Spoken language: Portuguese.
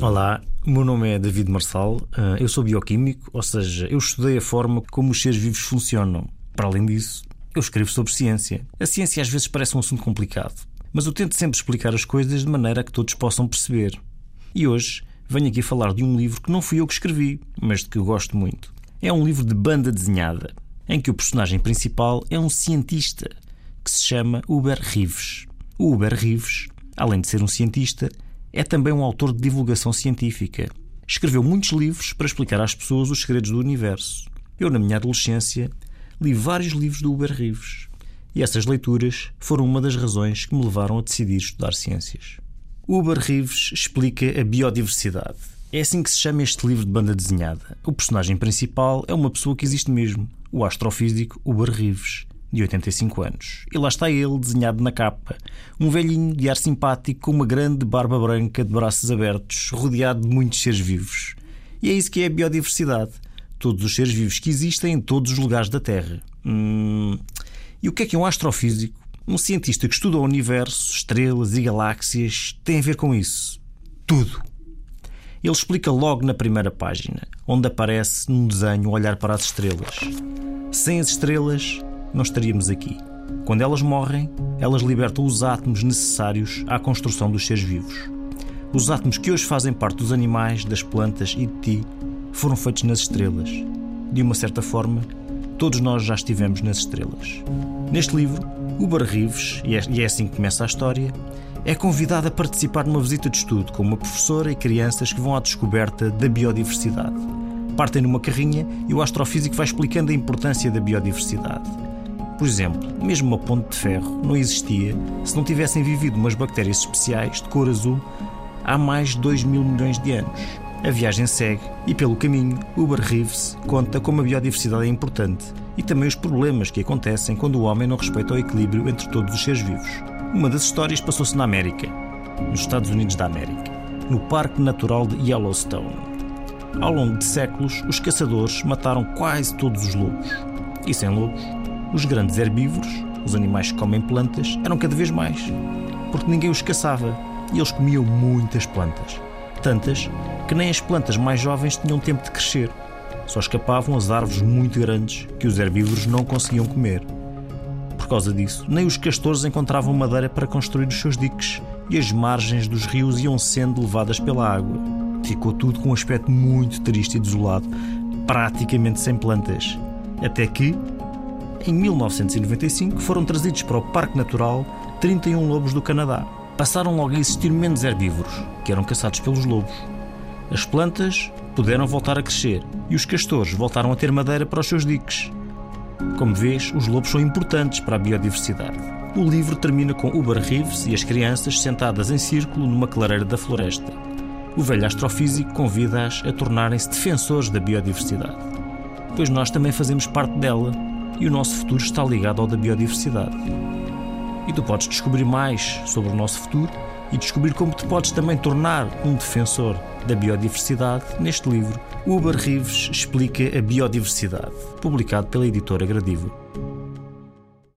Olá, o meu nome é David Marçal, eh, eu sou bioquímico, ou seja, eu estudei a forma como os seres vivos funcionam. Para além disso, eu escrevo sobre ciência. A ciência às vezes parece um assunto complicado, mas eu tento sempre explicar as coisas de maneira que todos possam perceber. E hoje venho aqui falar de um livro que não fui eu que escrevi, mas de que eu gosto muito. É um livro de banda desenhada, em que o personagem principal é um cientista que se chama Uber Rives. O Uber Rives, além de ser um cientista, é também um autor de divulgação científica. Escreveu muitos livros para explicar às pessoas os segredos do universo. Eu, na minha adolescência, li vários livros do Uber Rives. E essas leituras foram uma das razões que me levaram a decidir estudar ciências. Uber Rives explica a biodiversidade. É assim que se chama este livro de banda desenhada. O personagem principal é uma pessoa que existe mesmo, o astrofísico Uber Rives, de 85 anos. E lá está ele, desenhado na capa. Um velhinho de ar simpático com uma grande barba branca de braços abertos, rodeado de muitos seres vivos. E é isso que é a biodiversidade. Todos os seres vivos que existem em todos os lugares da Terra. Hum... E o que é que é um astrofísico? Um cientista que estuda o universo, estrelas e galáxias tem a ver com isso. Tudo. Ele explica logo na primeira página, onde aparece num desenho olhar para as estrelas. Sem as estrelas, não estaríamos aqui. Quando elas morrem, elas libertam os átomos necessários à construção dos seres vivos. Os átomos que hoje fazem parte dos animais, das plantas e de ti foram feitos nas estrelas. De uma certa forma, todos nós já estivemos nas estrelas. Neste livro, Uber Rives, e é assim que começa a história, é convidado a participar numa visita de estudo com uma professora e crianças que vão à descoberta da biodiversidade. Partem numa carrinha e o astrofísico vai explicando a importância da biodiversidade. Por exemplo, mesmo uma ponte de ferro não existia se não tivessem vivido umas bactérias especiais de cor azul há mais de 2 mil milhões de anos. A viagem segue e, pelo caminho, Uber Reeves conta como a biodiversidade é importante e também os problemas que acontecem quando o homem não respeita o equilíbrio entre todos os seres vivos. Uma das histórias passou-se na América, nos Estados Unidos da América, no Parque Natural de Yellowstone. Ao longo de séculos, os caçadores mataram quase todos os lobos. E sem lobos, os grandes herbívoros, os animais que comem plantas, eram cada vez mais, porque ninguém os caçava e eles comiam muitas plantas. Tantas que nem as plantas mais jovens tinham tempo de crescer. Só escapavam as árvores muito grandes que os herbívoros não conseguiam comer. Por causa disso, nem os castores encontravam madeira para construir os seus diques e as margens dos rios iam sendo levadas pela água. Ficou tudo com um aspecto muito triste e desolado, praticamente sem plantas. Até que, em 1995, foram trazidos para o Parque Natural 31 lobos do Canadá. Passaram logo a existir menos herbívoros, que eram caçados pelos lobos. As plantas puderam voltar a crescer e os castores voltaram a ter madeira para os seus diques. Como vês, os lobos são importantes para a biodiversidade. O livro termina com Uber Reeves e as crianças sentadas em círculo numa clareira da floresta. O velho astrofísico convida-as a tornarem-se defensores da biodiversidade. Pois nós também fazemos parte dela e o nosso futuro está ligado ao da biodiversidade. E tu podes descobrir mais sobre o nosso futuro e descobrir como te podes também tornar um defensor da biodiversidade neste livro Uber Rives explica a biodiversidade, publicado pela editora Gradivo.